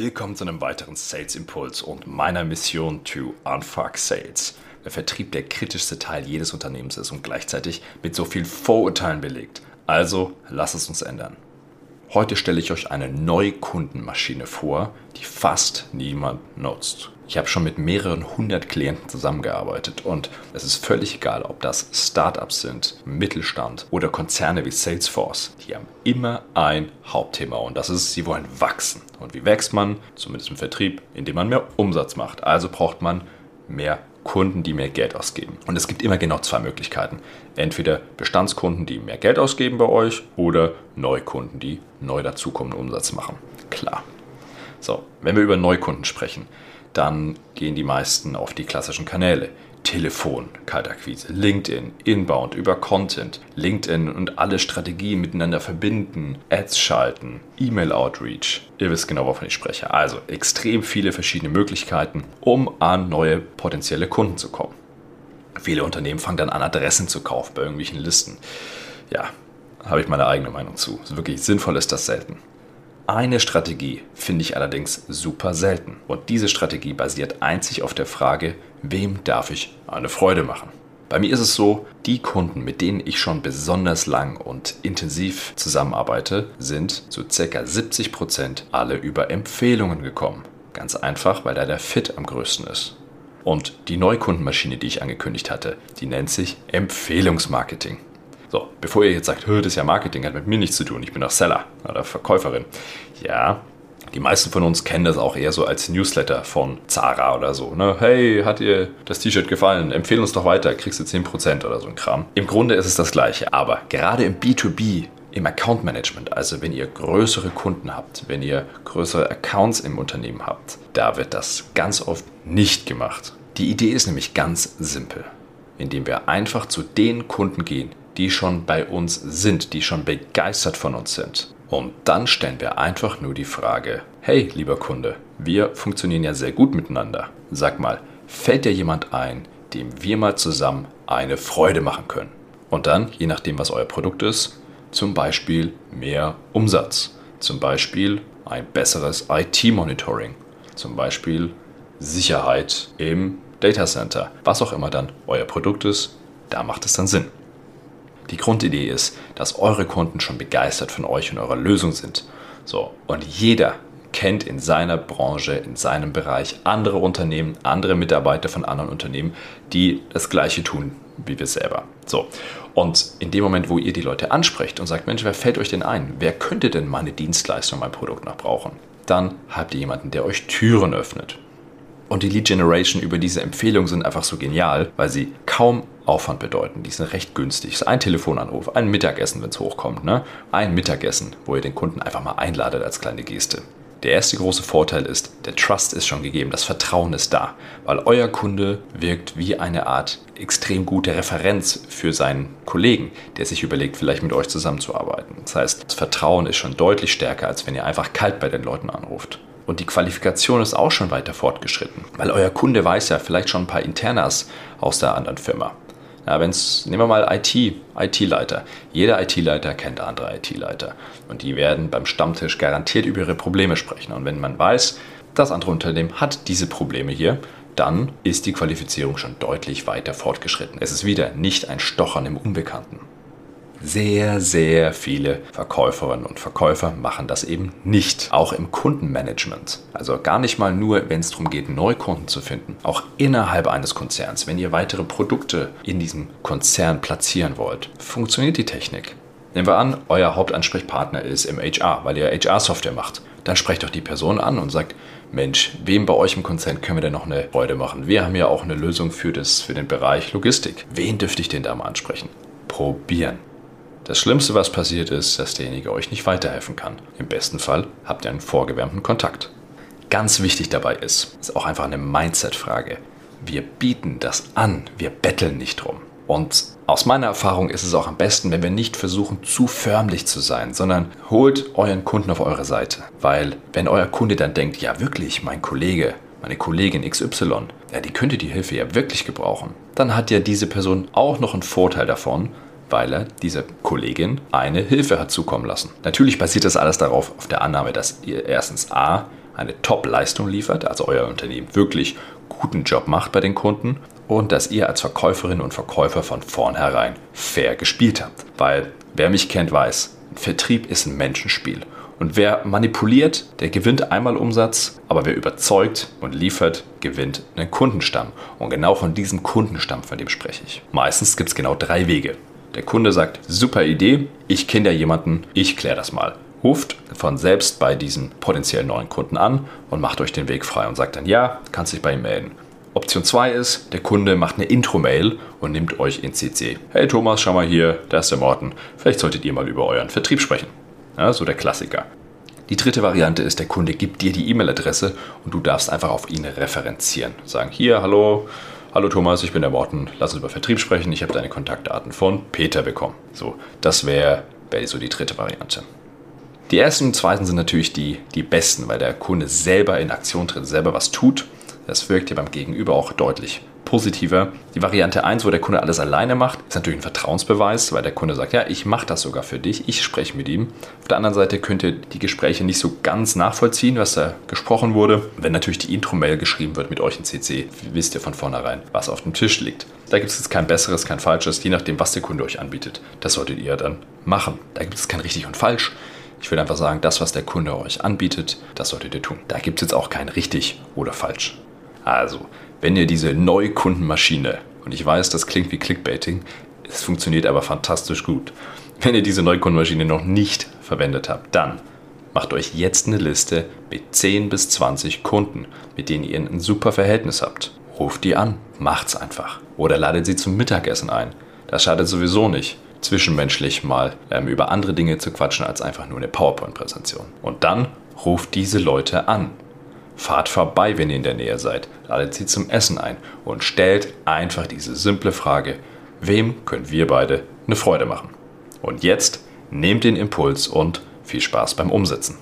Willkommen zu einem weiteren Sales Impuls und meiner Mission to Unfuck Sales. Der Vertrieb der kritischste Teil jedes Unternehmens ist und gleichzeitig mit so viel Vorurteilen belegt. Also lass es uns ändern. Heute stelle ich euch eine Neukundenmaschine vor, die fast niemand nutzt. Ich habe schon mit mehreren hundert Klienten zusammengearbeitet und es ist völlig egal, ob das Startups sind, Mittelstand oder Konzerne wie Salesforce. Die haben immer ein Hauptthema und das ist, sie wollen wachsen. Und wie wächst man? Zumindest im Vertrieb, indem man mehr Umsatz macht. Also braucht man mehr Kunden, die mehr Geld ausgeben. Und es gibt immer genau zwei Möglichkeiten. Entweder Bestandskunden, die mehr Geld ausgeben bei euch oder Neukunden, die neu dazukommenden Umsatz machen. Klar. So, wenn wir über Neukunden sprechen, dann gehen die meisten auf die klassischen Kanäle. Telefon, Kaltakquise, LinkedIn, Inbound über Content, LinkedIn und alle Strategien miteinander verbinden, Ads schalten, E-Mail-Outreach. Ihr wisst genau, wovon ich spreche. Also extrem viele verschiedene Möglichkeiten, um an neue potenzielle Kunden zu kommen. Viele Unternehmen fangen dann an, Adressen zu kaufen bei irgendwelchen Listen. Ja, habe ich meine eigene Meinung zu. Wirklich sinnvoll ist das selten. Eine Strategie finde ich allerdings super selten. Und diese Strategie basiert einzig auf der Frage, wem darf ich eine Freude machen? Bei mir ist es so, die Kunden, mit denen ich schon besonders lang und intensiv zusammenarbeite, sind zu ca. 70 Prozent alle über Empfehlungen gekommen. Ganz einfach, weil da der Fit am größten ist. Und die Neukundenmaschine, die ich angekündigt hatte, die nennt sich Empfehlungsmarketing. So, bevor ihr jetzt sagt, das ist ja Marketing, hat mit mir nichts zu tun, ich bin doch Seller oder Verkäuferin. Ja, die meisten von uns kennen das auch eher so als Newsletter von Zara oder so. Ne? Hey, hat dir das T-Shirt gefallen? Empfehle uns doch weiter, kriegst du 10% oder so ein Kram. Im Grunde ist es das gleiche, aber gerade im B2B, im Account Management, also wenn ihr größere Kunden habt, wenn ihr größere Accounts im Unternehmen habt, da wird das ganz oft nicht gemacht. Die Idee ist nämlich ganz simpel, indem wir einfach zu den Kunden gehen, die schon bei uns sind, die schon begeistert von uns sind. Und dann stellen wir einfach nur die Frage, hey lieber Kunde, wir funktionieren ja sehr gut miteinander. Sag mal, fällt dir jemand ein, dem wir mal zusammen eine Freude machen können? Und dann, je nachdem, was euer Produkt ist, zum Beispiel mehr Umsatz, zum Beispiel ein besseres IT-Monitoring, zum Beispiel Sicherheit im Data Center, was auch immer dann euer Produkt ist, da macht es dann Sinn. Die Grundidee ist, dass eure Kunden schon begeistert von euch und eurer Lösung sind. So, und jeder kennt in seiner Branche, in seinem Bereich andere Unternehmen, andere Mitarbeiter von anderen Unternehmen, die das Gleiche tun wie wir selber. So, und in dem Moment, wo ihr die Leute ansprecht und sagt, Mensch, wer fällt euch denn ein? Wer könnte denn meine Dienstleistung, mein Produkt noch brauchen? Dann habt ihr jemanden, der euch Türen öffnet. Und die Lead Generation über diese Empfehlungen sind einfach so genial, weil sie kaum Aufwand bedeuten. Die sind recht günstig. Ein Telefonanruf, ein Mittagessen, wenn es hochkommt. Ne? Ein Mittagessen, wo ihr den Kunden einfach mal einladet als kleine Geste. Der erste große Vorteil ist, der Trust ist schon gegeben, das Vertrauen ist da, weil euer Kunde wirkt wie eine Art extrem gute Referenz für seinen Kollegen, der sich überlegt, vielleicht mit euch zusammenzuarbeiten. Das heißt, das Vertrauen ist schon deutlich stärker, als wenn ihr einfach kalt bei den Leuten anruft. Und die Qualifikation ist auch schon weiter fortgeschritten, weil euer Kunde weiß ja vielleicht schon ein paar Internas aus der anderen Firma. Ja, wenn's, nehmen wir mal IT, IT-Leiter. Jeder IT-Leiter kennt andere IT-Leiter. Und die werden beim Stammtisch garantiert über ihre Probleme sprechen. Und wenn man weiß, das andere Unternehmen hat diese Probleme hier, dann ist die Qualifizierung schon deutlich weiter fortgeschritten. Es ist wieder nicht ein Stochern im Unbekannten. Sehr, sehr viele Verkäuferinnen und Verkäufer machen das eben nicht. Auch im Kundenmanagement. Also gar nicht mal nur, wenn es darum geht, Neukunden zu finden. Auch innerhalb eines Konzerns, wenn ihr weitere Produkte in diesem Konzern platzieren wollt, funktioniert die Technik. Nehmen wir an, euer Hauptansprechpartner ist im HR, weil ihr HR-Software macht. Dann sprecht doch die Person an und sagt, Mensch, wem bei euch im Konzern können wir denn noch eine Freude machen? Wir haben ja auch eine Lösung für, das, für den Bereich Logistik. Wen dürfte ich denn da mal ansprechen? Probieren. Das Schlimmste, was passiert ist, dass derjenige euch nicht weiterhelfen kann. Im besten Fall habt ihr einen vorgewärmten Kontakt. Ganz wichtig dabei ist, ist auch einfach eine Mindset-Frage. Wir bieten das an, wir betteln nicht drum. Und aus meiner Erfahrung ist es auch am besten, wenn wir nicht versuchen, zu förmlich zu sein, sondern holt euren Kunden auf eure Seite. Weil wenn euer Kunde dann denkt, ja wirklich, mein Kollege, meine Kollegin XY, ja, die könnte die Hilfe ja wirklich gebrauchen, dann hat ja diese Person auch noch einen Vorteil davon, weil er dieser Kollegin eine Hilfe hat zukommen lassen. Natürlich basiert das alles darauf, auf der Annahme, dass ihr erstens A eine Top-Leistung liefert, also euer Unternehmen wirklich guten Job macht bei den Kunden und dass ihr als Verkäuferin und Verkäufer von vornherein fair gespielt habt. Weil wer mich kennt, weiß, Vertrieb ist ein Menschenspiel. Und wer manipuliert, der gewinnt einmal Umsatz, aber wer überzeugt und liefert, gewinnt einen Kundenstamm. Und genau von diesem Kundenstamm, von dem spreche ich. Meistens gibt es genau drei Wege. Der Kunde sagt, super Idee, ich kenne ja jemanden, ich kläre das mal. Ruft von selbst bei diesem potenziellen neuen Kunden an und macht euch den Weg frei und sagt dann, ja, kannst dich bei ihm melden. Option 2 ist, der Kunde macht eine Intro-Mail und nimmt euch in CC. Hey Thomas, schau mal hier, da ist der Morten. Vielleicht solltet ihr mal über euren Vertrieb sprechen. Ja, so der Klassiker. Die dritte Variante ist, der Kunde gibt dir die E-Mail-Adresse und du darfst einfach auf ihn referenzieren. Sagen, hier, hallo, hallo Thomas, ich bin der Morten, lass uns über Vertrieb sprechen, ich habe deine Kontaktdaten von Peter bekommen. So, das wäre wär so die dritte Variante. Die ersten und zweiten sind natürlich die, die besten, weil der Kunde selber in Aktion tritt, selber was tut. Das wirkt ja beim Gegenüber auch deutlich positiver. Die Variante 1, wo der Kunde alles alleine macht, ist natürlich ein Vertrauensbeweis, weil der Kunde sagt, ja, ich mache das sogar für dich, ich spreche mit ihm. Auf der anderen Seite könnt ihr die Gespräche nicht so ganz nachvollziehen, was da gesprochen wurde. Wenn natürlich die Intro-Mail geschrieben wird mit euch in CC, wisst ihr von vornherein, was auf dem Tisch liegt. Da gibt es jetzt kein besseres, kein falsches, je nachdem, was der Kunde euch anbietet. Das solltet ihr dann machen. Da gibt es kein richtig und falsch. Ich würde einfach sagen, das, was der Kunde euch anbietet, das solltet ihr tun. Da gibt es jetzt auch kein richtig oder falsch. Also, wenn ihr diese Neukundenmaschine, und ich weiß, das klingt wie Clickbaiting, es funktioniert aber fantastisch gut. Wenn ihr diese Neukundenmaschine noch nicht verwendet habt, dann macht euch jetzt eine Liste mit 10 bis 20 Kunden, mit denen ihr ein super Verhältnis habt. Ruft die an, macht's einfach. Oder ladet sie zum Mittagessen ein. Das schadet sowieso nicht, zwischenmenschlich mal ähm, über andere Dinge zu quatschen als einfach nur eine PowerPoint-Präsentation. Und dann ruft diese Leute an. Fahrt vorbei, wenn ihr in der Nähe seid, ladet sie zum Essen ein und stellt einfach diese simple Frage, wem können wir beide eine Freude machen? Und jetzt nehmt den Impuls und viel Spaß beim Umsetzen.